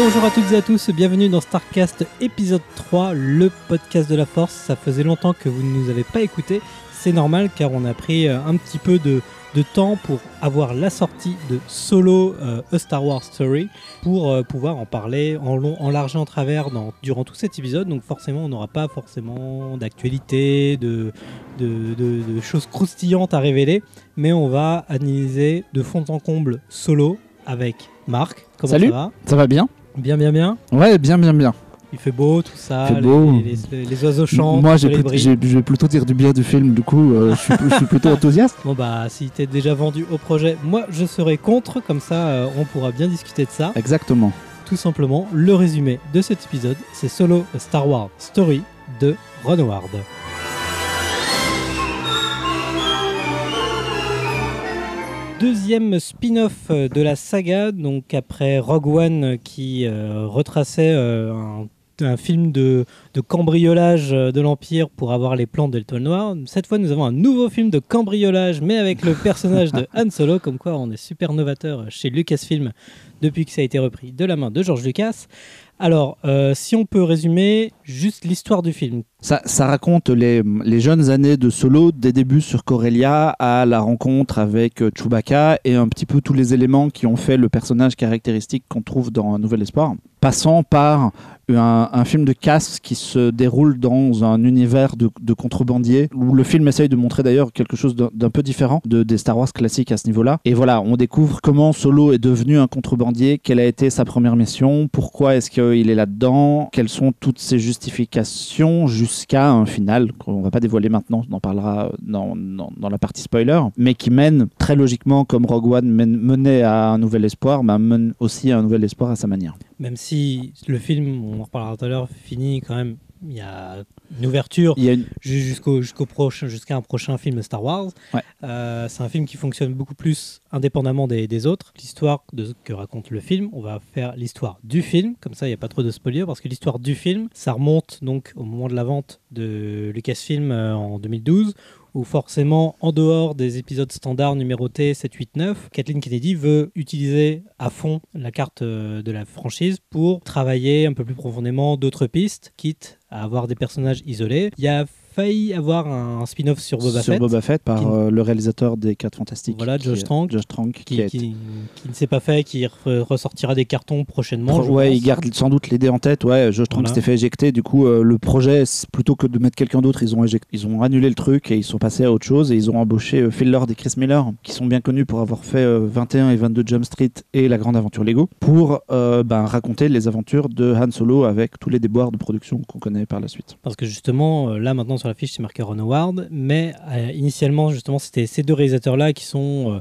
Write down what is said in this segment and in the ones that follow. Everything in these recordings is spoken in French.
Bonjour à toutes et à tous, bienvenue dans Starcast épisode 3, le podcast de la force. Ça faisait longtemps que vous ne nous avez pas écouté, c'est normal car on a pris euh, un petit peu de, de temps pour avoir la sortie de Solo euh, A Star Wars Story pour euh, pouvoir en parler en long, en large et en travers dans, durant tout cet épisode. Donc forcément, on n'aura pas forcément d'actualité, de, de, de- de choses croustillantes à révéler, mais on va analyser de fond en comble Solo avec Marc. Comment Salut. ça va? Ça va bien? Bien, bien, bien. Ouais, bien, bien, bien. Il fait beau, tout ça. Fait les- beau. Les, les- les oiseaux chantent. Moi, je vais plutôt dire du bien du film, du coup, euh, je, suis, je suis plutôt enthousiaste. Bon bah si t'es déjà vendu au projet, moi je serai contre, comme ça euh, on pourra bien discuter de ça. Exactement. Tout simplement, le résumé de cet épisode, c'est Solo A Star Wars Story de Ron Howard. Deuxième spin-off euh, de la saga, donc après Rogue One qui euh, retraçait euh, un, un film de, cambriolage euh, de l'Empire pour avoir les plans de l'Étoile Noire. Cette fois, nous avons un nouveau film de cambriolage, mais avec le personnage de Han Solo, comme quoi on est super novateur chez Lucasfilm depuis que ça a été repris de la main de George Lucas. Alors, euh, si on peut résumer juste l'histoire du film. Ça, raconte les, les jeunes années de Solo, des débuts sur Corellia à la rencontre avec euh, Chewbacca et un petit peu tous les éléments qui ont fait le personnage caractéristique qu'on trouve dans Un Nouvel Espoir. Passant par un, film de casse qui se déroule dans un univers de, de contrebandiers, où le film essaye de montrer d'ailleurs quelque chose d'un peu différent de, des Star Wars classiques à ce niveau-là. Et voilà, on découvre comment Solo est devenu un contrebandier, quelle a été sa première mission, pourquoi est-ce qu'il est là-dedans, quelles sont toutes ses justifications jusqu'à un final qu'on va pas dévoiler maintenant, on en parlera dans, la partie spoiler, mais qui mène très logiquement, comme Rogue One menait à un nouvel espoir, bah, mène aussi à un nouvel espoir à sa manière. Même si le film, on en reparlera tout à l'heure, finit quand même. Il y a une ouverture une... jusqu'au jusqu'au prochain jusqu'à un prochain film Star Wars. Ouais. Euh, c'est un film qui fonctionne beaucoup plus indépendamment des, des autres. L'histoire de que raconte le film, on va faire l'histoire du film, comme ça il n'y a pas trop de spoilers parce que l'histoire du film, ça remonte donc au moment de la vente de Lucasfilm euh, en 2012 forcément, en dehors des épisodes standards numérotés 7, 8, 9, Kathleen Kennedy veut utiliser à fond la carte euh, de la franchise pour travailler un peu plus profondément d'autres pistes, quitte à avoir des personnages isolés. Failli avoir un spin-off sur Boba sur Fett. Boba Fett par qui- euh, le réalisateur des 4 Fantastiques. Voilà, Josh Trank. Josh Trank, qui, ne s'est pas fait, qui re- ressortira des cartons prochainement. je ouais, pense. il garde sans doute l'idée en tête. Ouais, Josh Trank Voilà. s'était fait éjecter. Du coup, euh, le projet, plutôt que de mettre quelqu'un d'autre, ils ont, ils ont annulé le truc et ils sont passés à autre chose. Et ils ont embauché euh, Phil Lord et Chris Miller, qui sont bien connus pour avoir fait euh, 21 et 22 Jump Street et La Grande Aventure Lego, pour ben, raconter les aventures de Han Solo avec tous les déboires de production qu'on connaît par la suite. Parce que justement, là maintenant sur la fiche, c'est marqué Ron mais euh, initialement, justement, c'était ces deux réalisateurs-là qui sont euh,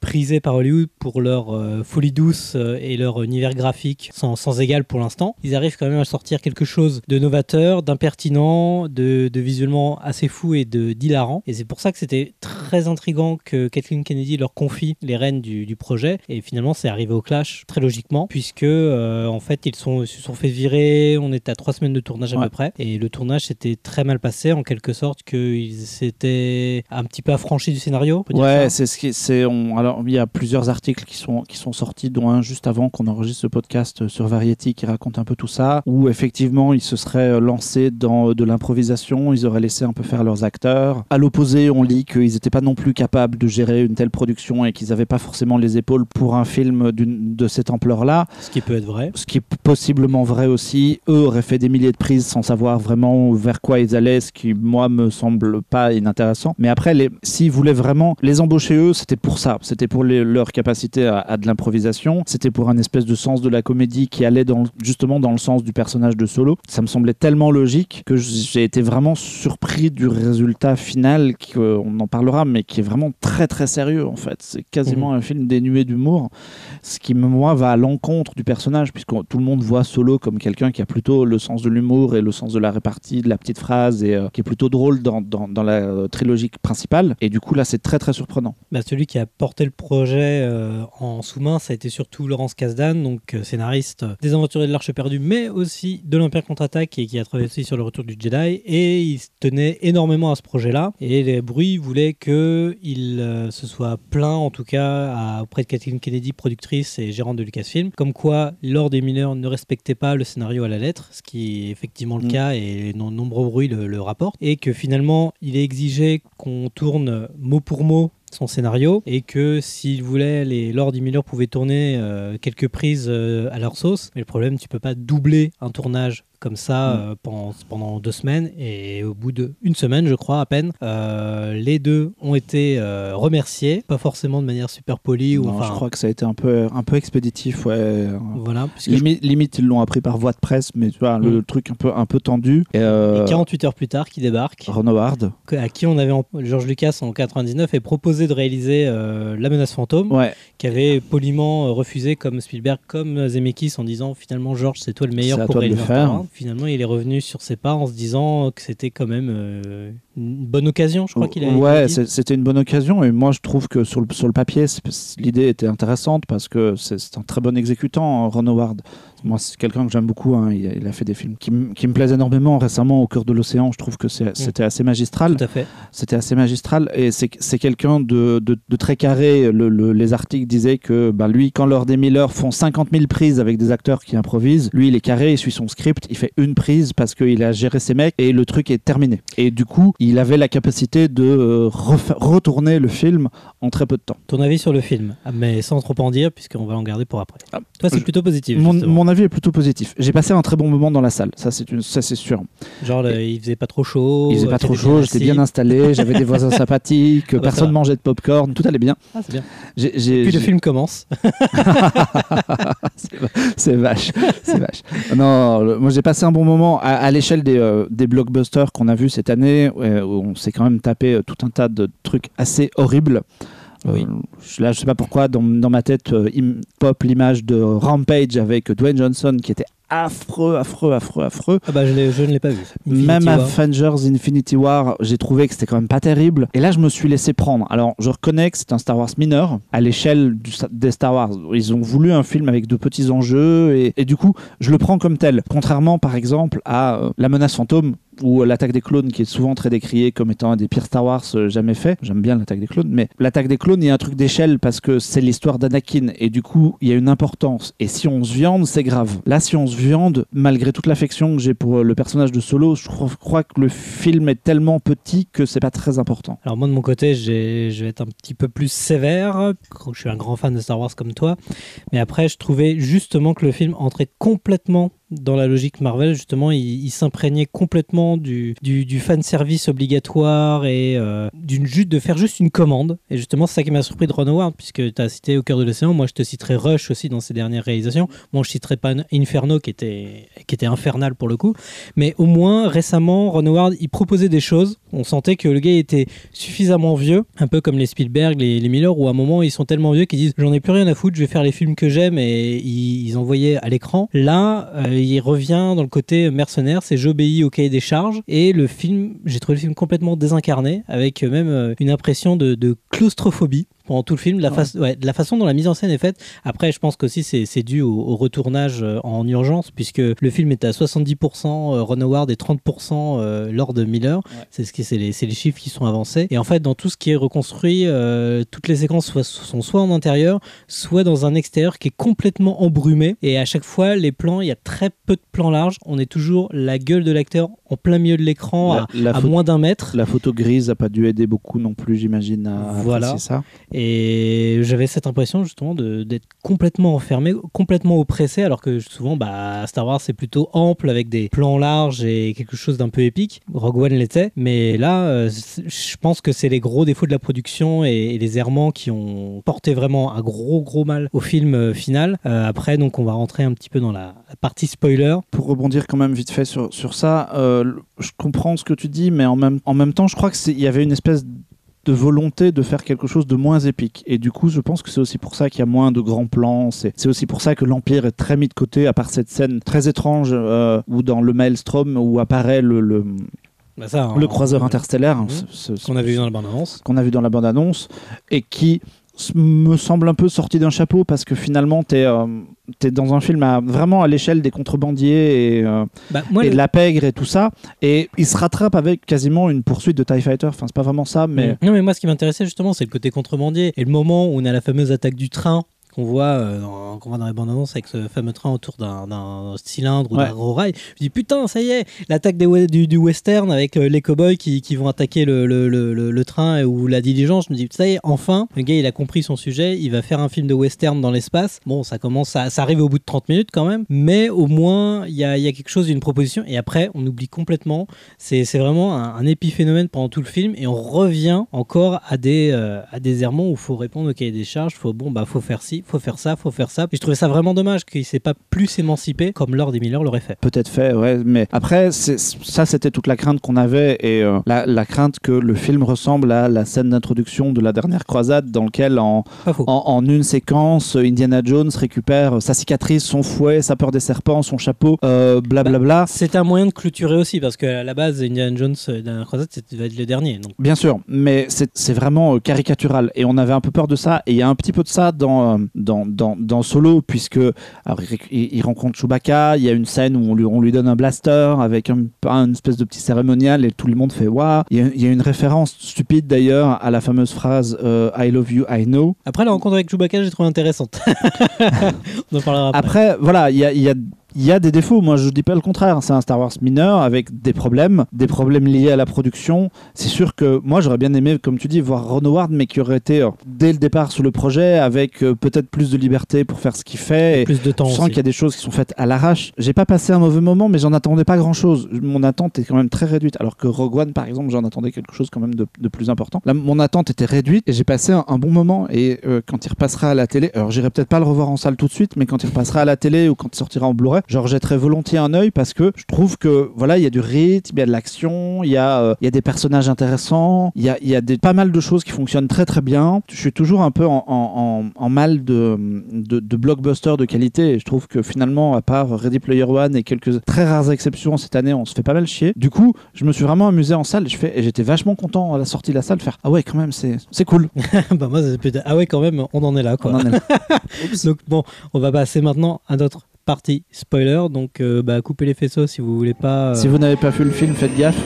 prisés par Hollywood pour leur euh, folie douce euh, et leur univers graphique sans, sans égal pour l'instant. Ils arrivent quand même à sortir quelque chose de novateur, d'impertinent, de, de visuellement assez fou et de d'hilarant. Et c'est pour ça que c'était très intriguant que Kathleen Kennedy leur confie les rênes du, du projet. Et finalement, c'est arrivé au clash très logiquement, puisque euh, en fait, ils sont, se sont fait virer. On était à trois semaines de tournage à Ouais. peu près. Et le tournage s'était très mal passé, en quelque sorte, qu'ils s'étaient un petit peu affranchis du scénario. on peut dire Ouais, c'est ce qui c'est on alors il y a plusieurs articles qui sont qui sont sortis dont un juste avant qu'on enregistre ce podcast sur Variety qui raconte un peu tout ça où effectivement ils se seraient lancés dans de l'improvisation, ils auraient laissé un peu faire leurs acteurs. À l'opposé, on lit qu'ils n'étaient pas non plus capables de gérer une telle production et qu'ils n'avaient pas forcément les épaules pour un film de cette ampleur-là. Ce qui peut être vrai. Ce qui est possiblement vrai aussi. Eux auraient fait des milliers de prises sans savoir vraiment vers quoi ils allaient, ce qui, moi, me semble pas inintéressant. Mais après, s'ils voulaient vraiment les embaucher, eux, c'était pour ça. C'était pour les- leur capacité à, à de l'improvisation. C'était pour un espèce de sens de la comédie qui allait dans, justement dans le sens du personnage de Solo. Ça me semblait tellement logique que j'ai été vraiment surpris du résultat final, qui, euh, en parlera, mais qui est vraiment très très sérieux en fait. C'est quasiment un film dénué d'humour ce qui moi va à l'encontre du personnage puisque tout le monde voit Solo comme quelqu'un qui a plutôt le sens de l'humour et le sens de la répartie de la petite phrase et euh, qui est plutôt drôle dans, dans, dans la euh, trilogie principale et du coup là c'est très très surprenant Bah, celui qui a porté le projet euh, en sous-main, ça a été surtout Laurence Kasdan, donc euh, scénariste des Aventuriers de l'Arche perdue, mais aussi de l'Empire contre-attaque et qui a travaillé aussi sur le retour du Jedi. Et il tenait énormément à ce projet-là. Et les bruits voulaient qu'il euh, se soit plaint, en tout cas, à- auprès de Kathleen Kennedy, productrice et gérante de Lucasfilm, comme quoi Lord et Miller ne respectaient pas le scénario à la lettre, ce qui est effectivement le Mm. cas et de nombreux bruits le, le rapportent. Et que finalement, il est exigé qu'on tourne mot pour mot son scénario et que s'il voulait les Lord et Miller pouvaient tourner euh, quelques prises euh, à leur sauce. Mais le problème tu peux pas doubler un tournage comme ça Mm. euh, pendant, pendant deux semaines et au bout d'une semaine je crois à peine euh, les deux ont été euh, remerciés pas forcément de manière super polie ou Non, enfin je crois que ça a été un peu, un peu expéditif, ouais. voilà puisque je- Limite, ils l'ont appris par voie de presse, mais tu vois, le Mm. truc un peu, un peu tendu. Et, et 48 heures plus tard qui débarque Ron Howard. à qui on avait en- George Lucas en 99 et proposé de réaliser La menace fantôme Ouais, qui avait poliment refusé comme Spielberg, comme Zemeckis en disant finalement George c'est toi le meilleur pour le réaliser un faire. Finalement il est revenu sur ses pas en se disant que c'était quand même euh, une bonne occasion, je crois qu'il a Ouais, c'était une bonne occasion et moi je trouve que sur le, sur le papier, l'idée était intéressante parce que c'est un très bon exécutant, hein, Ron Howard. Moi, c'est quelqu'un que j'aime beaucoup. hein, Il, a, il a fait des films qui, qui me plaisent énormément. Récemment, Au cœur de l'océan, je trouve que c'est- c'était assez magistral. Tout à fait. C'était assez magistral et c'est c'est quelqu'un de, de- de très carré. Le- le- les articles disaient que ben, lui, quand Lord et Miller font 50 000 prises avec des acteurs qui improvisent, lui, il est carré, il suit son script, il fait une prise parce qu'il a géré ses mecs et le truc est terminé. Et du coup, il avait la capacité de euh, retourner le film en très peu de temps. Ton avis sur le film, Ah, mais sans trop en dire puisqu'on va en garder pour après. Ah, Toi c'est plutôt positif. Mon, avis est plutôt positif. J'ai passé un très bon moment dans la salle, ça c'est sûr. Genre le- il faisait pas trop chaud. Il faisait euh, pas trop chaud, j'étais bien installé, j'avais des voisins sympathiques, Ah bah, personne mangeait de popcorn, tout allait bien. Ah, c'est bien. Puis le film commence. c'est va- c'est vache, c'est vache. Non, le- moi j'ai passé un bon moment à, à l'échelle des, euh, des blockbusters qu'on a vus cette année, où on s'est quand même tapé euh, tout un tas de trucs assez horribles. Euh, Oui. là, je sais pas pourquoi, dans, dans ma tête euh, pop l'image de Rampage avec Dwayne Johnson qui était affreux, affreux, affreux, affreux. Ah bah je, ne l'ai pas vu. Infinity Même War. Avengers Infinity War, j'ai trouvé que c'était quand même pas terrible. Et là, je me suis laissé prendre. Alors, je reconnais que c'est un Star Wars mineur à l'échelle des Star Wars. Ils ont voulu un film avec de petits enjeux et, et du coup, je le prends comme tel. Contrairement, par exemple, à euh, La menace fantôme ou euh, l'attaque des clones qui est souvent très décriée comme étant un des pires Star Wars euh, jamais fait. J'aime bien l'attaque des clones, mais l'attaque des clones, il y a un truc d'échelle parce que c'est l'histoire d'Anakin et du coup, il y a une importance. Et si on se viande, c'est grave. Là, si on se viande, malgré toute l'affection que j'ai pour euh, le personnage de Solo, je crois, que le film est tellement petit que c'est pas très important. Alors moi de mon côté, je vais être un petit peu plus sévère. Je suis un grand fan de Star Wars comme toi, mais après je trouvais justement que le film entrait complètement dans la logique Marvel. Justement, il, s'imprégnait complètement du, du, du fan service obligatoire et euh, d'une juste de faire juste une commande. Et justement, c'est ça qui m'a surpris de Ron Howard, puisque tu as cité Au cœur de l'océan. Moi, je te citerai Rush aussi dans ses dernières réalisations. Moi, je citerai pas Inferno qui était qui était infernal pour le coup. Mais au moins, récemment, Ron Howard, il proposait des choses. On sentait que le gars était suffisamment vieux, un peu comme les Spielberg, les, les Miller, où à un moment, ils sont tellement vieux qu'ils disent J'en ai plus rien à foutre, je vais faire les films que j'aime, et ils, ils envoyaient à l'écran. Là, euh, il revient dans le côté mercenaire, c'est j'obéis au cahier des charges, et le film, j'ai trouvé le film complètement désincarné, avec même euh, une impression de, de claustrophobie pendant tout le film, de la, Ouais. face- ouais, de la façon dont la mise en scène est faite. Après, je pense qu'aussi c'est c'est dû au, au retournage euh, en urgence, puisque le film est à 70% euh, Ron Howard et 30% euh, Lord Miller. C'est ce qui, c'est les, c'est les chiffres qui sont avancés. Et en fait, dans tout ce qui est reconstruit, euh, toutes les séquences soit- sont soit en intérieur, soit dans un extérieur qui est complètement embrumé. Et à chaque fois, les plans, il y a très peu de plans larges. On est toujours la gueule de l'acteur en plein milieu de l'écran, La, à, la à photo, moins d'un mètre. la photo grise a pas dû aider beaucoup non plus, j'imagine, à Voilà. ça. Et j'avais cette impression justement d'être complètement enfermé, complètement oppressé, alors que souvent bah, Star Wars c'est plutôt ample avec des plans larges et quelque chose d'un peu épique. Rogue One l'était, mais là euh, je pense que c'est les gros défauts de la production et, et les errements qui ont porté vraiment un gros gros mal au film euh, final. Euh, après donc on va rentrer un petit peu dans la, partie spoiler. Pour rebondir quand même vite fait sur, sur ça, je comprends ce que tu dis, mais en même, en même temps, je crois qu'il y avait une espèce de volonté de faire quelque chose de moins épique. Et du coup, je pense que c'est aussi pour ça qu'il y a moins de grands plans. C'est aussi pour ça que l'Empire est très mis de côté, à part cette scène très étrange euh, où dans le Maelstrom, où apparaît le, le, Bah, ça, le en- croiseur interstellaire, Mhm. ce- ce- qu'on a vu dans la bande annonce. qu'on a vu dans la bande-annonce, et qui me semble un peu sorti d'un chapeau parce que finalement, tu es, dans un film à, vraiment à l'échelle des contrebandiers et, euh, Bah, moi, et le- de la pègre et tout ça. Et il se rattrape avec quasiment une poursuite de TIE Fighter. Enfin, c'est pas vraiment ça, mais. Non, mais moi, ce qui m'intéressait justement, c'est le côté contrebandier et le moment où on a la fameuse attaque du train qu'on voit, euh, dans, voit dans les bandes annonces avec ce fameux train autour d'un, cylindre ou Ouais. d'un gros rail. Je dis putain, ça y est, l'attaque du, du western avec euh, les cowboys qui, qui vont attaquer le, le, le, le- le train ou la diligence. Je me dis, ça y est, enfin, le gars il a compris son sujet, il va faire un film de western dans l'espace. Bon, ça commence, à, ça arrive au bout de 30 minutes quand même, mais au moins il y a, il y a quelque chose d'une proposition. Et après, on oublie complètement c'est vraiment un, un épiphénomène pendant tout le film et on revient encore à des, euh, à des errements où il faut répondre au cahier des charges, faut, bon, bah, faut faire ci, faut faire ça, faut faire ça. Et je trouvais ça vraiment dommage qu'il ne s'est pas plus émancipé comme Lord et Miller l'aurait fait. Peut-être fait, ouais, mais après, ça c'était toute la crainte qu'on avait et euh, la, la crainte que le film ressemble à la scène d'introduction de la dernière croisade dans lequel en, une séquence, Indiana Jones récupère sa cicatrice, son fouet, sa peur des serpents, son chapeau, euh, blablabla. C'est un moyen de clôturer aussi parce qu'à la base, Indiana Jones, euh, Dernière croisade, va être le dernier. Donc, Bien sûr, mais c'est vraiment euh, caricatural et on avait un peu peur de ça et il y a un petit peu de ça dans, dans, dans, dans Solo puisque alors, il, rencontre Chewbacca, il y a une scène où on lui, on lui donne un blaster avec un, une espèce de petit cérémonial et tout le monde fait waouh. Il, y a- il y a une référence stupide d'ailleurs à la fameuse phrase euh, I love you, I know. Après, la rencontre avec Chewbacca, j'ai trouvé intéressante. on en parlera après. Après, voilà, il y a, il y a- il y a des défauts. Moi, je dis pas le contraire. C'est un Star Wars mineur avec des problèmes, des problèmes liés à la production. C'est sûr que moi, j'aurais bien aimé, comme tu dis, voir Ron Howard, mais qui aurait été euh, dès le départ sur le projet avec euh, peut-être plus de liberté pour faire ce qu'il fait. Et Plus de temps je sens qu'il y a des choses qui sont faites à l'arrache. J'ai pas passé un mauvais moment, mais j'en attendais pas grand chose. Mon attente est quand même très réduite. Alors que Rogue One, par exemple, j'en attendais quelque chose quand même de, de plus important. Là, mon attente était réduite et j'ai passé un, un bon moment. Et euh, quand il repassera à la télé, alors j'irai peut-être pas le revoir en salle tout de suite, mais quand il repassera à la télé ou quand il sortira en Blu-ray, je rejetterai volontiers un œil parce que je trouve que voilà, il y a du rythme, il y a de l'action, il y a, euh, il y a des personnages intéressants, il y a, il y a des, pas mal de choses qui fonctionnent très très bien. Je suis toujours un peu en, en- en- en mal de, de, de blockbusters de qualité et je trouve que finalement, à part Ready Player One et quelques très rares exceptions cette année, on se fait pas mal chier. Du coup, je me suis vraiment amusé en salle et je fais- et j'étais vachement content à la sortie de la salle de faire Ah ouais, quand même, c'est c'est cool. bah moi, ah ouais, quand même, on en est là, quoi. On en est là. Donc bon, on va passer maintenant à notre partie spoiler. Donc euh, bah, coupez les faisceaux si vous voulez pas. euh, Si vous n'avez pas vu le film, faites gaffe.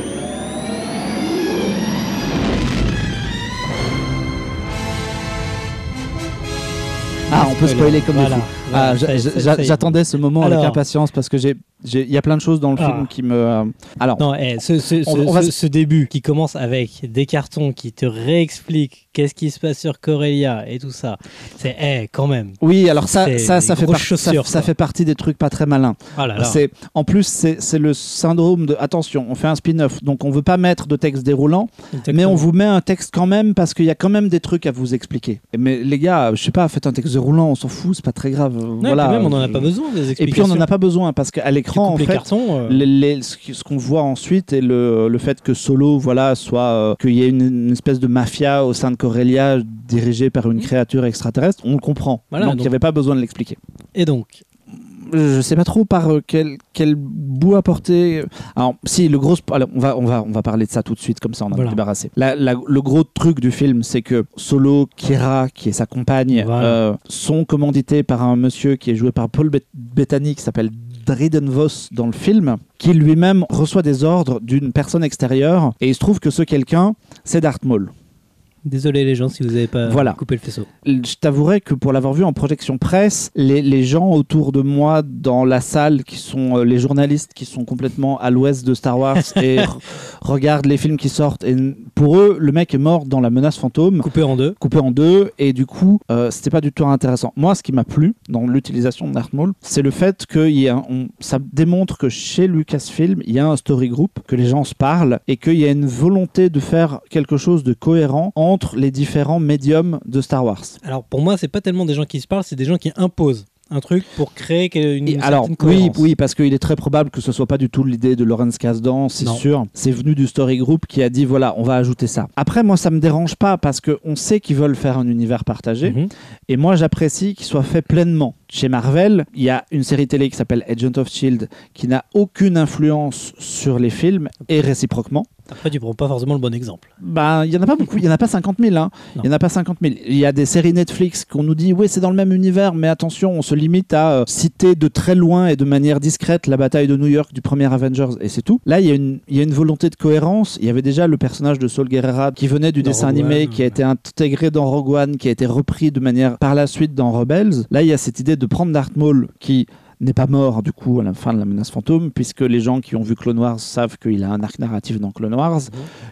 Ah, on peut spoiler comme voilà. Voilà, Ah. J'attendais ce moment avec impatience parce que j'ai- il y a plein de choses dans le Ah. film qui me. euh, Alors, Non, eh, ce, ce- On- ce- on va ce- se- ce début qui commence avec des cartons qui te réexpliquent qu'est-ce qui se passe sur Corellia et tout ça, c'est eh, quand même. oui, alors ça, ça, ça fait, par- ça, fait partie des trucs pas très malins. Ah là là. C'est, en plus, c'est, le syndrome de attention, on fait un spin-off, donc on veut pas mettre de texte déroulant, mais on vous met un texte quand même parce qu'il y a quand même des trucs à vous expliquer. Mais les gars, je sais pas, faites un texte déroulant, on s'en fout, c'est pas très grave. Voilà. puis même, on n'en a pas besoin des Et puis on en a pas besoin parce qu'à l'écran, en les fait, cartons. euh, les- les- ce qu'on voit ensuite et le, le fait que Solo voilà soit euh, qu'il y ait une, une espèce de mafia au sein de Corellia dirigée par une créature extraterrestre, on le comprend. Voilà, donc il n'y avait pas besoin de l'expliquer. Et donc, Je sais pas trop par euh, quel, quel bout apporter. Alors si le gros, alors, on va on va on va parler de ça tout de suite comme ça on en Voilà. débarrassé. La- la- le gros truc du film c'est que Solo, Kira qui est sa compagne, Voilà. euh, sont commandités par un monsieur qui est joué par Paul Bet- Bettany qui s'appelle Driden Voss dans le film, qui lui-même reçoit des ordres d'une personne extérieure et il se trouve que ce quelqu'un c'est Darth. Désolé les gens si vous n'avez pas Voilà. coupé le faisceau. Je t'avouerai que pour l'avoir vu en projection presse, les, les gens autour de moi dans la salle, qui sont euh, les journalistes qui sont complètement à l'ouest de Star Wars et re- regardent les films qui sortent, et pour eux, le mec est mort dans la menace fantôme, Coupé en deux. coupé en deux, et du coup, euh, c'était pas du tout intéressant. Moi, ce qui m'a plu dans l'utilisation de Maul, c'est le fait que y a on- ça démontre que chez Lucasfilm, il y a un story group, que les gens se parlent, et qu'il y a une volonté de faire quelque chose de cohérent entre les différents médiums de Star Wars. Alors pour moi, c'est pas tellement des gens qui se parlent, c'est des gens qui imposent un truc pour créer que- une, une alors, oui, oui, parce qu'il est très probable que ce soit pas du tout l'idée de Lawrence Kasdan, c'est sûr. C'est venu du story group qui a dit voilà, on va ajouter ça. Après, moi, ça me dérange pas parce qu'on sait qu'ils veulent faire un univers partagé. Mhm. Et moi, j'apprécie qu'il soit fait pleinement. Chez Marvel, il y a une série télé qui s'appelle Agent of Shield qui n'a aucune influence sur les films et réciproquement. Après, tu prends pas forcément le bon exemple. Ben, il y en a pas beaucoup, il y en a pas 50 000. Hein. Il y en a pas 50 000. Il y a des séries Netflix qu'on nous dit, oui, c'est dans le même univers, mais attention, on se limite à euh, citer de très loin et de manière discrète la bataille de New York du premier Avengers et c'est tout. Là, il y, a une, il y a une volonté de cohérence. Il y avait déjà le personnage de Saul Guerrera qui venait du Dans dessin Rogue animé, One, qui a été intégré dans Rogue One, qui a été repris de manière par la suite dans Rebels. Là, il y a cette idée de prendre Darth Maul qui n'est pas mort du coup à la fin de la menace fantôme puisque les gens qui ont vu Clone Wars savent qu'il a un arc narratif dans Clone Wars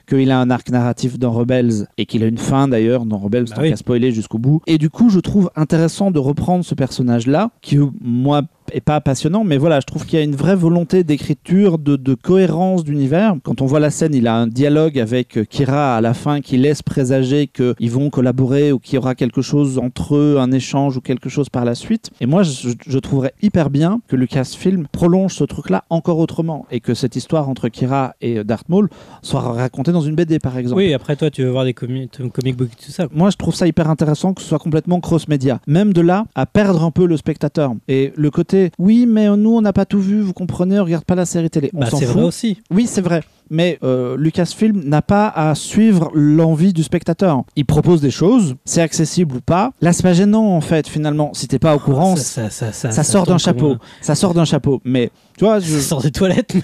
qu'il a un arc narratif dans Rebels et qu'il a une fin d'ailleurs dans Rebels Bah tant oui. qu'à spoiler jusqu'au bout et du coup je trouve intéressant de reprendre ce personnage là qui moi est pas passionnant mais voilà je trouve qu'il y a une vraie volonté d'écriture de, de cohérence d'univers quand on voit la scène il a un dialogue avec euh, Kira à la fin qui laisse présager qu'ils vont collaborer ou qu'il y aura quelque chose entre eux un échange ou quelque chose par la suite et moi je, je trouverais hyper bien que Lucasfilm prolonge ce truc là encore autrement et que cette histoire entre Kira et euh, Darth Maul soit racontée dans une BD par exemple Oui, après, toi, tu veux voir des comi comic books et tout ça. moi, je trouve ça hyper intéressant que ce soit complètement cross-média. Même de là à perdre un peu le spectateur. Et le côté, oui, mais nous, on n'a pas tout vu, vous comprenez, on regarde pas la série télé. On Bah, s'en c'est fout. vrai aussi. Oui, c'est vrai. Mais euh, Lucasfilm n'a pas à suivre l'envie du spectateur. Il propose des choses, c'est accessible ou pas. Là, c'est pas gênant, en fait, finalement. Si t'es pas au courant, ça, ça, ça, ça, ça sort d'un chapeau. Ça sort d'un chapeau. Mais, tu vois, je... Ça sort des toilettes. même.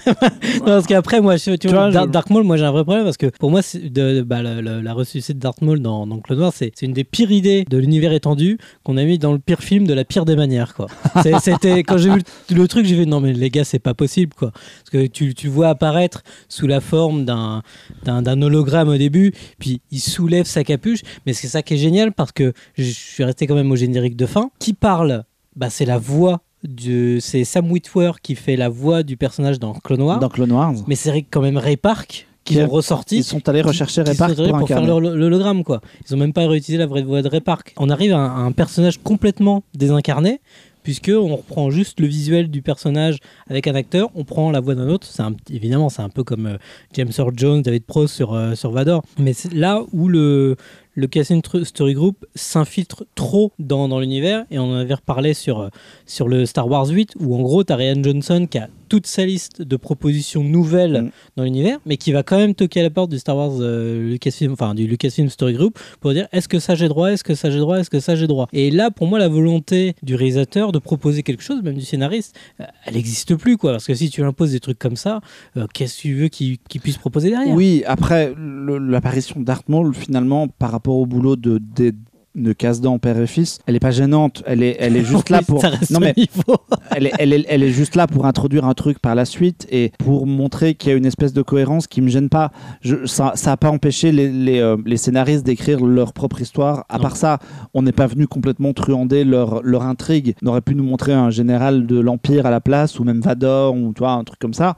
non, parce qu'après, moi, je- tu, vois, vois, Dark, je- Dark Maul, moi, j'ai un vrai problème parce que pour moi, c'est de, de- bah, la, la, la ressuscité de Dark Maul dans, dans Clone Wars, c'est une des pires idées de l'univers étendu qu'on a mis dans le pire film de la pire des manières. Quoi. C'est- C'était quand j'ai vu le, le truc, j'ai vu non mais les gars, c'est pas possible quoi. Parce que tu, tu vois apparaître sous la forme d'un d'un d'un hologramme au début, puis il soulève sa capuche. Mais c'est ça qui est génial parce que je suis resté quand même au générique de fin. Qui parle bah, C'est la voix. De- C'est Sam Witwer qui fait la voix du personnage dans Clone Wars. dans Clone Wars, Mais c'est quand même Ray Park qui Qui a- ont ressorti. ils sont allés rechercher Ray Park sont pour pour faire l'hologramme quoi. Ils ont même pas réutilisé la vraie voix de Ray Park. On arrive à un, à un personnage complètement désincarné puisque on reprend juste le visuel du personnage avec un acteur, on prend la voix d'un autre. C'est évidemment c'est un peu comme euh, James Earl Jones, David Prowse sur euh, sur Vador. Mais c'est là où le le Casting Tr- Story Group s'infiltre trop dans, dans l'univers et on en avait reparlé sur, euh, sur le Star Wars 8 où en gros t'as Ryan Johnson qui a toute sa liste de propositions nouvelles Mm. dans l'univers mais qui va quand même toquer à la porte du Star Wars euh, Lucasfilm, enfin du Lucasfilm Story Group pour dire est-ce que ça j'ai droit, est-ce que ça j'ai droit, est-ce que ça j'ai droit? Et là pour moi la volonté du réalisateur de proposer quelque chose, même du scénariste, euh, elle n'existe plus quoi parce que si tu imposes des trucs comme ça, euh, qu'est-ce que tu veux qu'il qu'il puisse proposer derrière? Oui, après l'apparition Maul, finalement, par rapport au boulot de, de, de Casse-Dents, père et fils, elle est pas gênante. Elle est, elle est juste là pour. Non mais elle est, elle, est, elle est juste là pour introduire un truc par la suite et pour montrer qu'il y a une espèce de cohérence qui me gêne pas. Je, ça, ça a pas empêché les, les, euh, les scénaristes d'écrire leur propre histoire. À Non. part ça, on n'est pas venu complètement truander leur, leur intrigue. On aurait pu nous montrer un général de l'Empire à la place ou même Vador ou tu vois, un truc comme ça.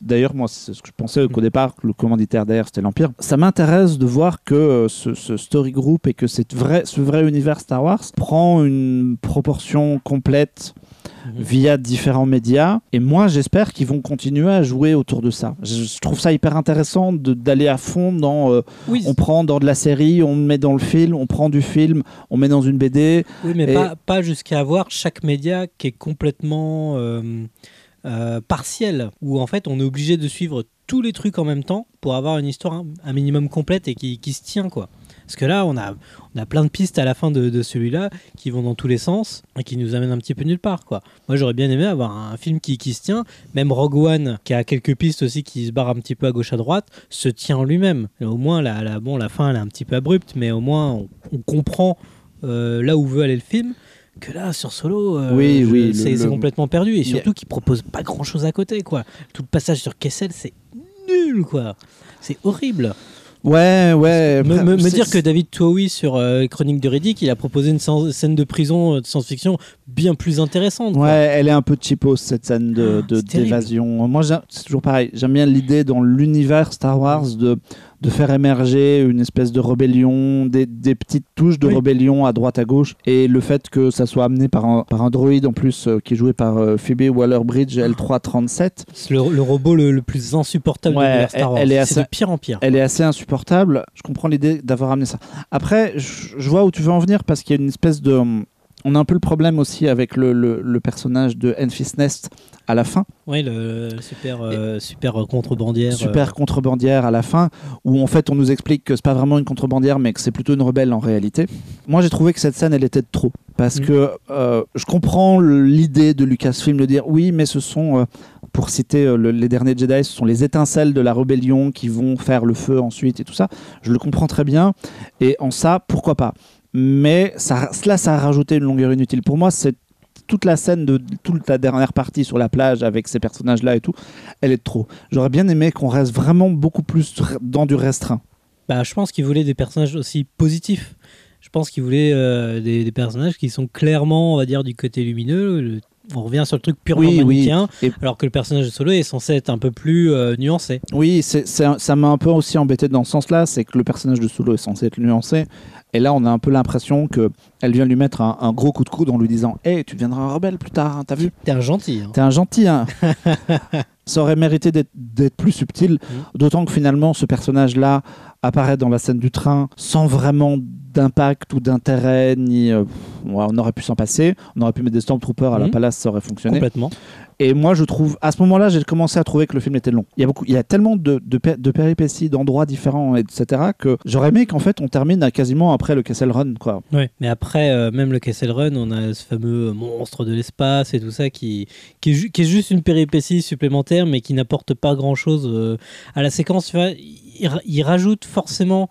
D'ailleurs, moi, c'est ce que je pensais qu'au départ, que le commanditaire derrière, c'était l'Empire. Ça m'intéresse de voir que euh, ce, ce story group et que cette vraie, ce vrai univers Star Wars prend une proportion complète via différents médias. Et moi, j'espère qu'ils vont continuer à jouer autour de ça. Je, trouve ça hyper intéressant d'aller à fond dans. euh, Oui, on prend dans de la série, on met dans le film, on prend du film, on met dans une BD. Oui, mais Et- pas, pas jusqu'à avoir chaque média qui est complètement euh, euh, partiel, où en fait on est obligé de suivre tous les trucs en même temps pour avoir une histoire un, un minimum complète et qui, qui se tient quoi. Parce que là, on a, on a plein de pistes à la fin de, de celui-là qui vont dans tous les sens et qui nous amènent un petit peu nulle part. Quoi. Moi, j'aurais bien aimé avoir un film qui, qui se tient. Même Rogue One, qui a quelques pistes aussi qui se barrent un petit peu à gauche à droite, se tient en lui-même. Au moins, la, la, bon, la fin, elle est un petit peu abrupte, mais au moins, on, on comprend euh, là où veut aller le film. Que là, sur Solo, euh, Oui, oui, c'est le- complètement perdu. Et surtout qu'il propose pas grand-chose à côté. Quoi. Tout le passage sur Kessel, c'est nul. quoi. C'est horrible. Ouais, ouais. Me, me- dire que David Towie sur euh, Chronique de Riddick, il a proposé une scène scène de prison euh, de science-fiction bien plus intéressante. quoi. Ouais, elle est un peu cheapos cette scène de Ah, de- c'est terrible. d'évasion. Moi, j'ai- c'est toujours pareil. J'aime bien l'idée dans l'univers Star Wars de de faire émerger une espèce de rébellion, des, des petites touches de Oui. rébellion à droite à gauche, et le fait que ça soit amené par un par un droïde en plus euh, qui est joué par euh, Phoebe Waller-Bridge L337. C'est le, le robot le, le plus insupportable Ouais, de Star elle- Wars. elle est assez- de pire en pire. Elle est assez insupportable. Je comprends l'idée d'avoir amené ça. Après, je, je vois où tu veux en venir parce qu'il y a une espèce de On a un peu le problème aussi avec le, le- le personnage de Enfys Nest à la fin, Oui, le super, euh, super contrebandière. euh, super contrebandière à la fin, où en fait on nous explique que c'est pas vraiment une contrebandière, mais que c'est plutôt une rebelle en réalité. Moi j'ai trouvé que cette scène elle était de trop, parce Mm. que euh, je comprends l'idée de Lucasfilm de dire oui, mais ce sont, pour citer le- les derniers Jedi, ce sont les étincelles de la rébellion qui vont faire le feu ensuite et tout ça. Je le comprends très bien, et en ça pourquoi pas? Mais ça, cela, ça a rajouté une longueur inutile. Pour moi, c'est toute la scène de toute la dernière partie sur la plage avec ces personnages-là et tout, elle est trop. J'aurais bien aimé qu'on reste vraiment beaucoup plus dans du restreint. Bah, je pense qu'il voulait des personnages aussi positifs. Je pense qu'il voulait euh, des, personnages qui sont clairement, on va dire, du côté lumineux. On revient sur le truc purement Oui, Et- alors que le personnage de Solo est censé être un peu plus euh, nuancé. Oui, c'est, ça m'a un peu aussi embêté dans ce sens-là, c'est que le personnage de Solo est censé être nuancé, et là on a un peu l'impression que elle vient lui mettre un, un gros coup de coude en lui disant Hey, tu deviendras un rebelle plus tard, hein, t'as vu? T'es un gentil. hein. T'es un gentil, hein Ça aurait mérité d'être, d'être plus subtil, d'autant que finalement ce personnage-là apparaît dans la scène du train sans vraiment d'impact ou d'intérêt, ni euh, on aurait pu s'en passer, on aurait pu mettre des Stormtroopers à la Mhm. palace, ça aurait fonctionné. Complètement. Et moi, je trouve, à ce moment-là, j'ai commencé à trouver que le film était long. Il y a beaucoup, il y a tellement de, de, pé- de péripéties, d'endroits différents, etc., que j'aurais aimé qu'en fait, on termine à quasiment après le Kessel Run, quoi. Ouais. Mais après, euh, même le Kessel Run, on a ce fameux monstre de l'espace et tout ça qui, qui, est, ju- qui est juste une péripétie supplémentaire, mais qui n'apporte pas grand-chose euh, à la séquence. Tu vois, il, ra- il rajoute forcément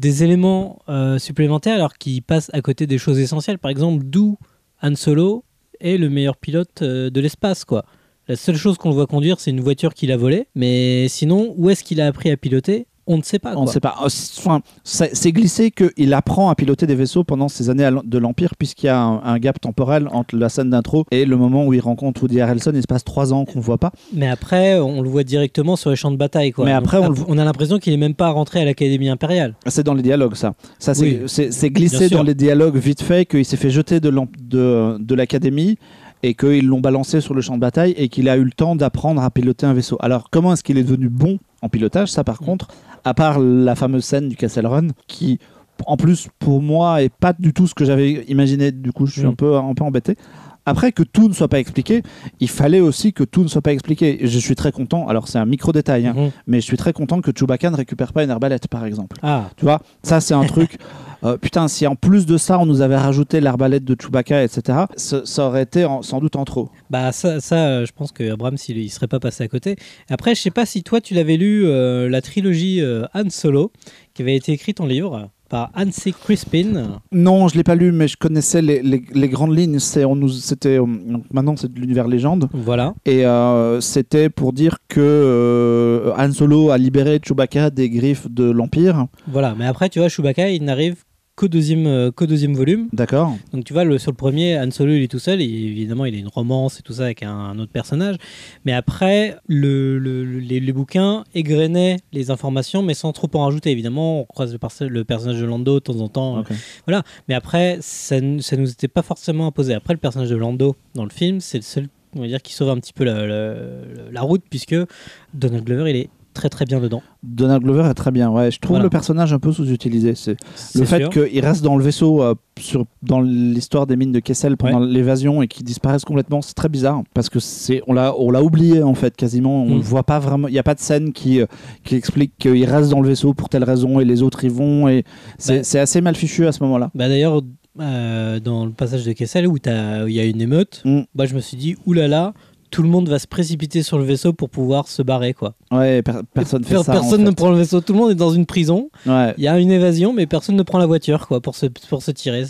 des éléments euh, supplémentaires alors qu'il passe à côté des choses essentielles. Par exemple, d'où Han Solo est le meilleur pilote euh, de l'espace, quoi. La seule chose qu'on le voit conduire, c'est une voiture qu'il a volée. Mais sinon, où est-ce qu'il a appris à piloter? On ne sait pas. On ne quoi. sait pas. Euh, Enfin, c'est glissé qu'il apprend à piloter des vaisseaux pendant ces années de l'Empire, puisqu'il y a un, un gap temporel entre la scène d'intro et le moment où il rencontre Woody Harrelson. Il se passe trois ans qu'on ne voit pas. Mais après, on le voit directement sur les champs de bataille. Quoi. Mais après, Donc, on a l'impression qu'il est même pas rentré à l'Académie impériale. C'est dans les dialogues, ça. Ça, c'est Oui. glissé dans les dialogues vite fait qu'il s'est fait jeter de l'em- de, de l'académie et qu'ils l'ont balancé sur le champ de bataille et qu'il a eu le temps d'apprendre à piloter un vaisseau. Alors, comment est-ce qu'il est devenu bon en pilotage Ça, par Mm. contre, à part la fameuse scène du Castle Run, qui, en plus, pour moi, est pas du tout ce que j'avais imaginé. Du coup, je suis Mm. un, peu, un peu embêté. Après que tout ne soit pas expliqué, il fallait aussi que tout ne soit pas expliqué. Je suis très content, alors c'est un micro détail, hein, Mhm. mais je suis très content que Chewbacca ne récupère pas une arbalète, par exemple. Ah, Tu vois, ça c'est un truc. euh, putain, si en plus de ça on nous avait rajouté l'arbalète de Chewbacca, etc., ça, ça aurait été en- sans doute en trop. bah ça, ça euh, je pense que Abrams, il, il serait pas passé à côté. Après, je sais pas si toi, tu l'avais lu, euh, la trilogie Han Solo, qui avait été écrite en livre par Hansi Crispin. Non, je l'ai pas lu, mais je connaissais les, les- les grandes lignes. C'est, on nous, c'était, euh, donc maintenant c'est de l'univers légende, Voilà. et euh, c'était pour dire que euh, Han Solo a libéré Chewbacca des griffes de l'Empire. Voilà. Mais après, tu vois, Chewbacca, il n'arrive qu'au deuxième, euh, qu'au deuxième volume. D'accord. Donc tu vois, le, sur le premier, Han Solo, il est tout seul. Et évidemment, il a une romance et tout ça avec un, un autre personnage. Mais après, le, le- le- les, les bouquins égrenaient les informations, mais sans trop en rajouter. Évidemment, on croise le, perso- le personnage de Lando de temps en temps. Ok. Mais après, ça, ça nous était pas forcément imposé. Après, le personnage de Lando dans le film, c'est le seul, on va dire, qui sauve un petit peu la, la- la route, puisque Donald Glover, il est très très bien dedans. Donald Glover est très bien. Ouais, je trouve Voilà. le personnage un peu sous-utilisé. C'est Le fait qu'il reste dans le vaisseau euh, sur, dans l'histoire des mines de Kessel pendant l'évasion et qu'il disparaisse complètement, c'est très bizarre parce que c'est on l'a on l'a oublié en fait quasiment. On Mm. voit pas vraiment. Il n'y a pas de scène qui euh, qui explique qu'il reste dans le vaisseau pour telle raison et les autres y vont et c'est Bah. assez mal fichu à ce moment-là. Bah d'ailleurs, euh, dans le passage de Kessel où il y a une émeute, Mm. bah, je me suis dit, oulala, tout le monde va se précipiter sur le vaisseau pour pouvoir se barrer. quoi. Ouais, per- personne fait Per- ça. en personne ne prend le vaisseau, tout le monde est dans une prison. Ouais. Il y a une évasion, mais personne ne prend la voiture quoi, pour, se, pour se tirer.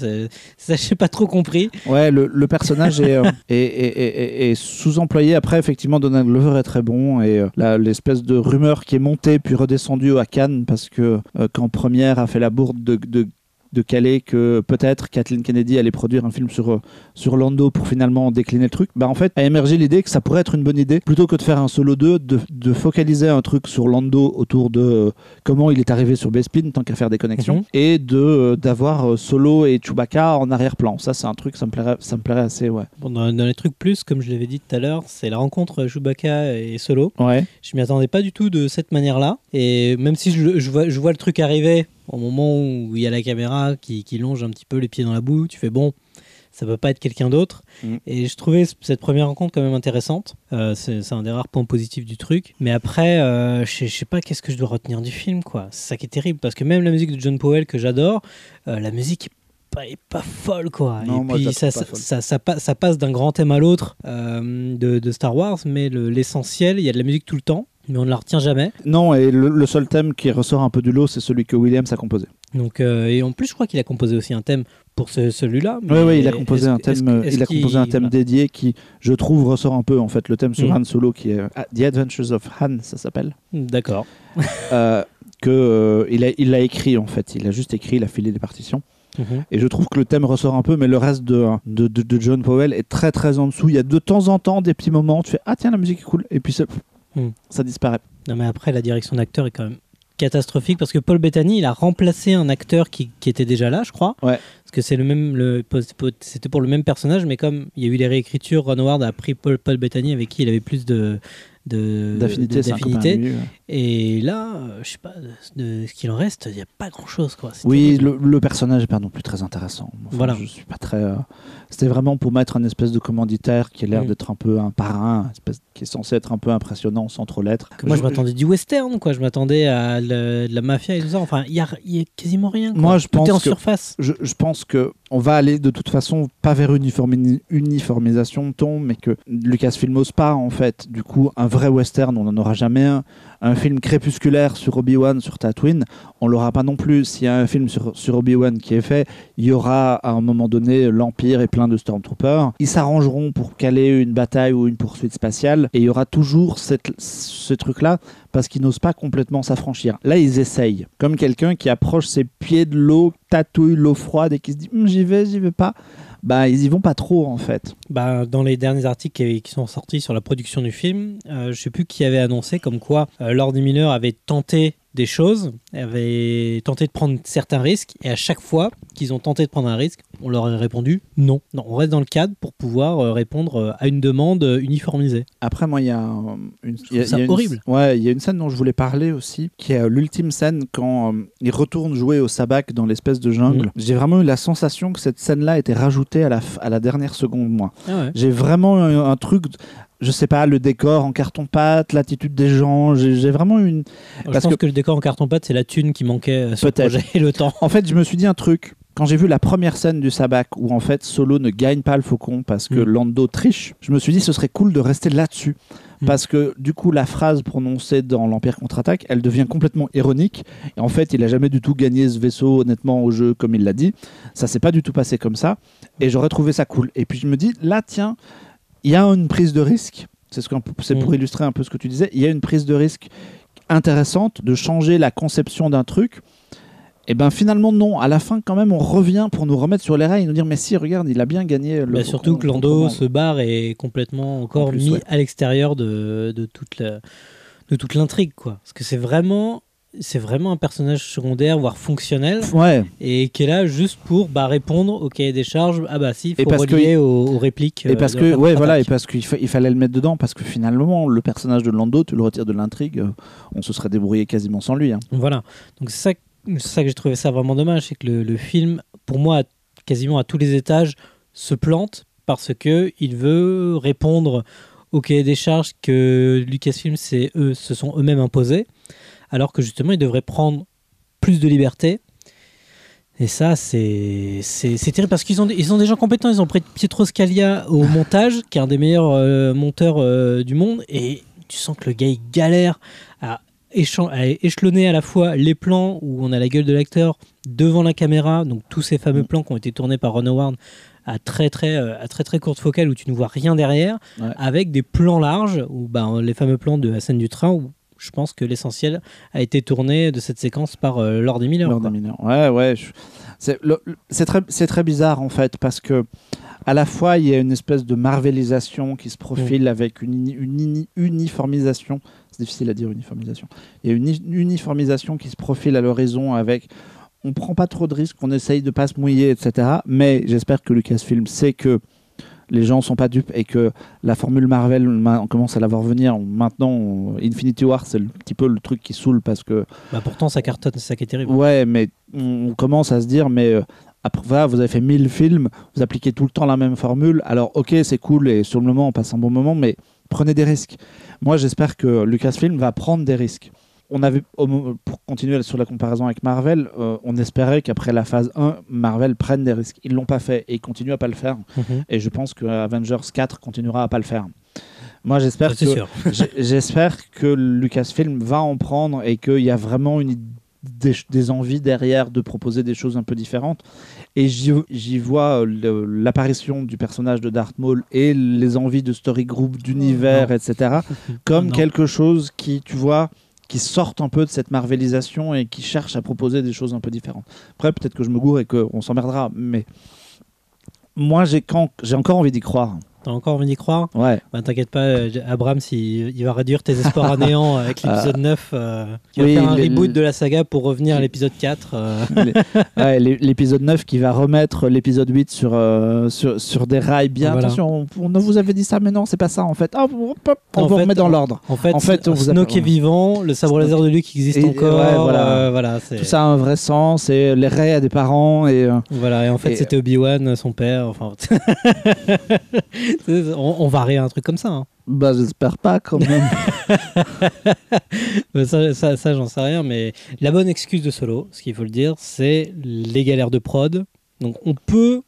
Ça, j'ai pas trop compris. Ouais, le, le personnage est, euh, est, est- est- est- sous-employé. Après, effectivement, Donald Glover est très bon. Et euh, l'espèce de rumeur qui est montée puis redescendue à Cannes, parce que euh, quand Première a fait la bourde de, de, de Calais, que peut-être Kathleen Kennedy allait produire un film sur, euh, sur Lando pour finalement décliner le truc, bah en fait, a émergé l'idée que ça pourrait être une bonne idée, plutôt que de faire un solo 2, de, de focaliser un truc sur Lando autour de euh, comment il est arrivé sur Bespin, tant qu'à faire des connexions, Mhm. et de euh, d'avoir euh, Solo et Chewbacca en arrière-plan. Ça, c'est un truc, ça me plairait, ça me plairait assez, ouais. Bon, dans, dans les trucs plus, comme je l'avais dit tout à l'heure, c'est la rencontre Chewbacca et Solo. Ouais. Je m'y attendais pas du tout de cette manière-là. Et même si je, je vois, je vois le truc arriver au moment où il y a la caméra qui, qui longe un petit peu les pieds dans la boue, tu fais bon, ça peut pas être quelqu'un d'autre. Mm. Et je trouvais cette première rencontre quand même intéressante. Euh, c'est un des rares points positifs du truc. Mais après, euh, je sais- pas qu'est-ce que je dois retenir du film, quoi. C'est ça qui est terrible, parce que même la musique de John Powell que j'adore, euh, la musique est pas, est pas folle, quoi. Non, et moi, puis ça, passe d'un grand thème à l'autre euh, de, de Star Wars, mais le- l'essentiel, il y a de la musique tout le temps. Mais on ne la retient jamais. Non, et le, le seul thème qui ressort un peu du lot, c'est celui que Williams a composé. Donc, euh, et en plus, je crois qu'il a composé aussi un thème pour ce- celui-là. Oui, oui, il a composé un thème, il a composé un thème voilà. dédié qui, je trouve, ressort un peu en fait le thème sur Mm. Han Solo qui est euh, The Adventures of Han, ça s'appelle. D'accord. Euh, que euh, il a, il l'a écrit en fait. Il a juste écrit, il a filé des partitions. Mhm. Et je trouve que le thème ressort un peu, mais le reste de, de, de- de John Powell est très très en dessous. Il y a de temps en temps des petits moments où tu fais ah tiens la musique est cool et puis ça, Mm. ça disparaît. Non, mais après, la direction d'acteur est quand même catastrophique parce que Paul Bettany, il a remplacé un acteur qui, qui était déjà là, je crois. Ouais. Parce que c'est le même, le, c'était pour le même personnage, mais comme il y a eu les réécritures, Ron Howard a pris Paul, Paul Bettany avec qui il avait plus de- D'affinité, ouais. Et là, je sais pas, de, ce qu'il en reste, il n'y a pas grand chose, quoi. C'est Oui, le, le personnage est pas non plus très intéressant. Enfin, Voilà. Je suis pas très. euh, C'était vraiment pour mettre un espèce de commanditaire qui a l'air Mm. d'être un peu un parrain, un espèce qui est censé être un peu impressionnant sans trop l'être. Moi, je, m'attendais du western, quoi. Je m'attendais à le- de la mafia et tout ça. Enfin, il y a, il y a quasiment rien. quoi. Moi, je Tout pense est en que- surface. Je, je pense que on va aller de toute façon pas vers uniformisation de ton, mais que Lucasfilm n'ose pas en fait. Du coup, un vrai western, on n'en aura jamais un. Un film crépusculaire sur Obi-Wan, sur Tatooine, on l'aura pas non plus. S'il y a un film sur, Obi-Wan qui est fait, il y aura à un moment donné l'Empire et plein de Stormtroopers. Ils s'arrangeront pour caler une bataille ou une poursuite spatiale, et il y aura toujours ce truc-là parce qu'ils n'osent pas complètement s'affranchir. Là, ils essayent, comme quelqu'un qui approche ses pieds de l'eau, tatouille l'eau froide et qui se dit Hum, j'y vais, j'y vais pas. Bah, ils y vont pas trop en fait. Bah, dans les derniers articles qui, sont sortis sur la production du film, euh, je sais plus qui avait annoncé comme quoi euh, Lord Miller avait tenté des choses, avait tenté de prendre certains risques, et à chaque fois qu'ils ont tenté de prendre un risque, on leur a répondu non. Non, on reste dans le cadre pour pouvoir euh, répondre euh, à une demande euh, uniformisée. Après, moi, il y a un- une, y a- trouve ça il y a une- horrible. Ouais, il y a une scène dont je voulais parler aussi, qui est l'ultime scène quand euh, ils retournent jouer au sabac dans l'espèce de jungle. Mhm. J'ai vraiment eu la sensation que cette scène-là était rajoutée à la, f- à la dernière seconde, moi. Ah ouais. J'ai vraiment eu un truc, je sais pas, le décor en carton-pâte, l'attitude des gens. J'ai vraiment eu une. je Parce pense que- que... le décor en carton-pâte, c'est la thune qui manquait euh, sur le Peut-être. projet et le temps. En fait, je me suis dit un truc. Quand j'ai vu la première scène du sabac où en fait Solo ne gagne pas le faucon parce que Mm. Lando triche, je me suis dit ce serait cool de rester là-dessus. Mm. Parce que du coup, la phrase prononcée dans l'Empire contre-attaque, elle devient complètement ironique. Et en fait, il a jamais du tout gagné ce vaisseau honnêtement au jeu comme il l'a dit. Ça s'est pas du tout passé comme ça. Et j'aurais trouvé ça cool. Et puis je me dis, là, tiens, il y a une prise de risque. C'est ce c'est pour Mm. illustrer un peu ce que tu disais. Il y a une prise de risque intéressante de changer la conception d'un truc. Et ben finalement non, à la fin quand même on revient pour nous remettre sur les rails et nous dire mais si regarde il a bien gagné le Bah, surtout que Lando se barre et est complètement encore En plus, mis ouais. à l'extérieur de, de toute la- de toute l'intrigue quoi. Parce que c'est vraiment c'est vraiment un personnage secondaire voire fonctionnel Ouais, et qui est là juste pour bah, répondre au cahier des charges ah bah si Et faut que- relier aux, aux répliques et euh, parce que ouais voilà et parce qu'il fa- il fallait le mettre dedans parce que finalement le personnage de Lando tu le retires de l'intrigue, euh, on se serait débrouillé quasiment sans lui. hein. Voilà. Donc c'est ça, ça que j'ai trouvé ça vraiment dommage, c'est que le, le film, pour moi, quasiment à tous les étages, se plante parce que il veut répondre au cahier des charges que Lucasfilm c'est eux, se sont eux-mêmes imposés, alors que justement, ils devraient prendre plus de liberté. Et ça, c'est terrible parce qu'ils ont, des- ils ont des gens compétents. Ils ont pris Pietro Scalia au montage, qui est un des meilleurs euh, monteurs euh, du monde. Et tu sens que le gars, il galère à, échelonner à la fois les plans où on a la gueule de l'acteur devant la caméra, donc tous ces fameux plans qui ont été tournés par Ron Howard à très très, euh, à très, très courte focale où tu ne vois rien derrière, Ouais. avec des plans larges, où ben, les fameux plans de la scène du train où je pense que l'essentiel a été tourné de cette séquence par euh, Lord et Miller. Lord des mineurs. Ouais, ouais. je- C'est très, c'est très bizarre en fait parce que à la fois il y a une espèce de marvelisation qui se profile avec une, uni- une uni- uniformisation. C'est difficile à dire uniformisation. Il y a une uniformisation qui se profile à l'horizon avec. On prend pas trop de risques, on essaye de pas se mouiller, etc. Mais j'espère que Lucasfilm sait que les gens sont pas dupes et que la formule Marvel, ma- on commence à la voir venir. Maintenant, on- Infinity War, c'est un petit peu le truc qui saoule parce que Bah, pourtant, ça cartonne, c'est ça qui est terrible. Ouais, mais on commence à se dire, mais euh, Après, voilà, vous avez fait 1000 films, vous appliquez tout le temps la même formule. Alors, ok, c'est cool et sur le moment, on passe un bon moment, mais prenez des risques. Moi, j'espère que Lucasfilm va prendre des risques. On avait, pour continuer sur la comparaison avec Marvel, euh, on espérait qu'après la phase 1, Marvel prenne des risques. Ils l'ont pas fait et ils continuent à pas le faire. Mhm. Et je pense que Avengers 4 continuera à pas le faire. Moi, j'espère que J'espère que Lucasfilm va en prendre et qu'il y a vraiment une, des, des envies derrière de proposer des choses un peu différentes. Et j'y vois euh, l'apparition du personnage de Darth Maul et les envies de story group, d'univers, etc. comme Non. quelque chose qui, tu vois, qui sortent un peu de cette marvelisation et qui cherche à proposer des choses un peu différentes. Après, peut-être que je me gourre et qu'on s'emmerdera, mais moi, j'ai encore envie d'y croire. T'as encore envie d'y croire Ouais. Bah, T'inquiète pas, euh, Abrams, il, il va réduire tes espoirs à néant avec l'épisode 9. euh, qui va oui, faire un reboot de la saga pour revenir à l'épisode 4. euh. Ouais, l'épisode 9 qui va remettre l'épisode 8 sur, euh, sur, sur des rails bien. Voilà. Attention, on, on vous avait dit ça, mais non, c'est pas ça en fait. Hop, on En vous fait, remet dans l'ordre. En fait, En fait, on vous est vivant, le sabre laser de Luke existe Et- encore. ouais, voilà. euh, voilà, c'est- Tout ça a un vrai sens et les rails à des parents et. euh, Voilà, et en fait, Et- c'était Obi-Wan, son père. Enfin, on, on va rire un truc comme ça. hein. bah, j'espère pas quand même. Mais Ça, ça, ça, j'en sais rien, mais la bonne excuse de Solo, ce qu'il faut le dire, c'est les galères de prod. Donc, on peut,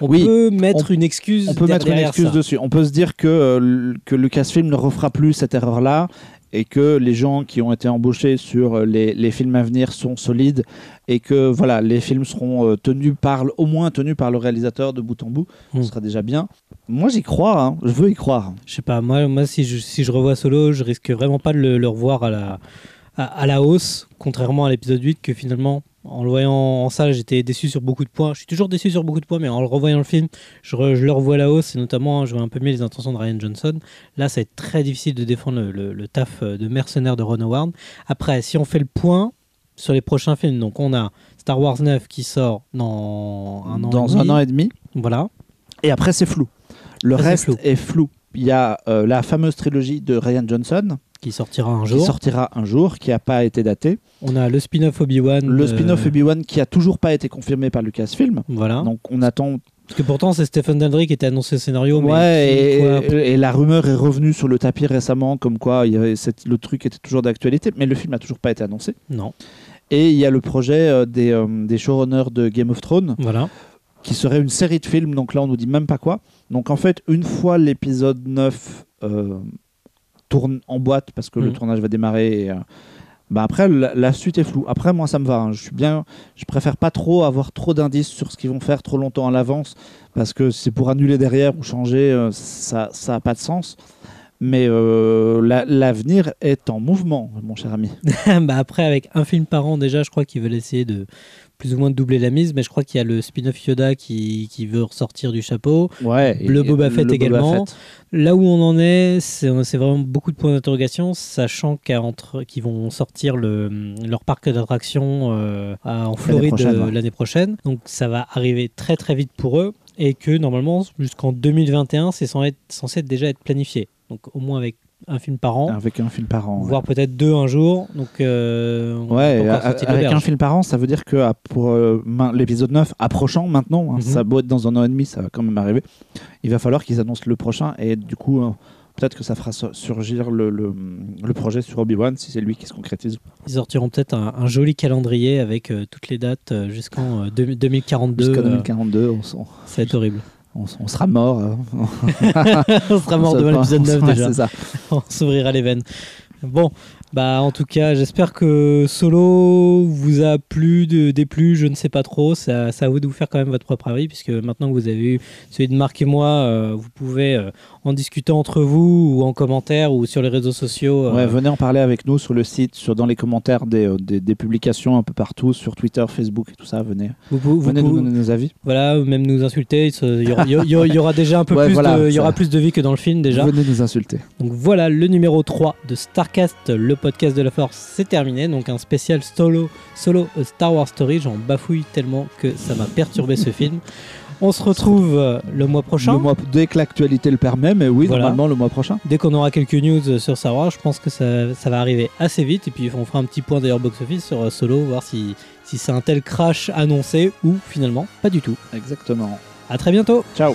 on Oui, peut mettre une excuse. on peut mettre une excuse ça. dessus. On peut se dire que, euh, que Lucasfilm ne refera plus cette erreur-là et que les gens qui ont été embauchés sur euh, les, les films à venir sont solides et que voilà, les films seront euh, tenus par, le- au moins tenus par le réalisateur de bout en bout. Mm. Ce sera déjà bien. Moi, j'y crois. hein. Je veux y croire. Je sais pas, moi, moi si, je, si je revois Solo, je risque vraiment pas de le, le revoir à la, à, à la hausse, contrairement à l'épisode 8, que finalement, en le voyant en salle, j'étais déçu sur beaucoup de points. Je suis toujours déçu sur beaucoup de points, mais en le revoyant le film, je, re- je le revois à la hausse, et notamment, je vois un peu mieux les intentions de Ryan Johnson. Là, ça va être très difficile de défendre le, le- le taf euh, de mercenaire de Ron Howard. Après, si on fait le point sur les prochains films, donc on a Star Wars 9 qui sort dans un an. Dans et un demi. an et demi. Voilà. Et après, c'est flou. Le reste flou. est flou. Il y a euh, la fameuse trilogie de Ryan Johnson Qui sortira un qui jour. sortira un jour, qui n'a pas été daté. On a le spin-off Obi-Wan. Le spin-off Obi-Wan qui a toujours pas été confirmé par Lucasfilm. Voilà. Donc on attend. Parce que pourtant, c'est Stephen Daldry qui était annoncé au scénario. mais Ouais, qui, et, quoi, et la rumeur est revenue sur le tapis récemment, comme quoi il y avait cette- le truc était toujours d'actualité, mais le film n'a toujours pas été annoncé. Non. Et il y a le projet euh, des, euh, des showrunners de Game of Thrones, Voilà. qui serait une série de films, donc là on nous dit même pas quoi. Donc en fait, une fois l'épisode 9 euh, tourne en boîte, parce que le Mhm. tournage va démarrer, et, euh, bah après la, la suite est floue. Après moi ça me va, hein. je suis bien, je préfère pas trop avoir trop d'indices sur ce qu'ils vont faire trop longtemps à l'avance, parce que c'est pour annuler derrière ou changer, euh, ça ça a pas de sens. Mais la- l'avenir est en mouvement, mon cher ami. bah après, avec un film par an, déjà, je crois qu'ils veulent essayer de plus ou moins de doubler la mise. Mais je crois qu'il y a le spin-off Yoda qui, qui veut ressortir du chapeau. Ouais. Le Boba Fett également. Fett. Là où on en est, c'est vraiment beaucoup de points d'interrogation, sachant qu'ils vont sortir le, leur parc d'attractions euh, en Floride prochaine, euh, ouais. l'année prochaine. Donc ça va arriver très très vite pour eux. Et que normalement, jusqu'en 2021, c'est censé être déjà être planifié. Donc au moins avec un film par an. Avec un film par an. ouais. voire peut-être deux un jour. Donc, euh, Ouais, avec un film par an, ça veut dire que ah, pour euh, l'épisode 9 approchant maintenant, hein, Mhm. ça doit être dans un an et demi, ça va quand même arriver. Il va falloir qu'ils annoncent le prochain et du coup, euh, peut-être que ça fera sur- surgir le, le, le projet sur Obi-Wan si c'est lui qui se concrétise. Ils sortiront peut-être un, un joli calendrier avec euh, toutes les dates jusqu'en euh, deux- 2042. Jusqu'à euh, 2042, on, s- ça va être horrible. On s- on sera mort. hein. on sera mort Ça devant va- l'épisode 9 Ouais, déjà. ça. on s'ouvrira les veines. Bon, bah en tout cas, j'espère que Solo vous a plu, de, déplu, je ne sais pas trop. Ça, ça à vous de vous faire quand même votre propre avis, puisque maintenant que vous avez eu celui de Marc et moi, euh, vous pouvez euh, en discuter entre vous ou en commentaire ou sur les réseaux sociaux. euh, Ouais, venez en parler avec nous sur le site, sur, dans les commentaires des, euh, des, des publications un peu partout, sur Twitter, Facebook et tout ça. Venez, vous, vous- vous venez nous donner nos avis. Voilà, même nous insulter. Il y aura, il y aura- il y aura déjà un peu Ouais, plus, voilà, de, y aura plus de vie que dans le film déjà. Venez nous insulter. Donc voilà, le numéro 3 de Starcast, le podcast de la Force, c'est terminé. Donc un spécial solo, solo A Star Wars Story. J'en bafouille tellement que ça m'a perturbé ce film. On se retrouve euh, le mois prochain. Le mois, dès que l'actualité le permet, mais oui, Voilà. normalement le mois prochain. Dès qu'on aura quelques news sur Star Wars, je pense que ça, ça va arriver assez vite. Et puis on fera un petit point d'ailleurs box-office sur euh, Solo, voir si, si c'est un tel crash annoncé ou finalement pas du tout. Exactement. À très bientôt Ciao.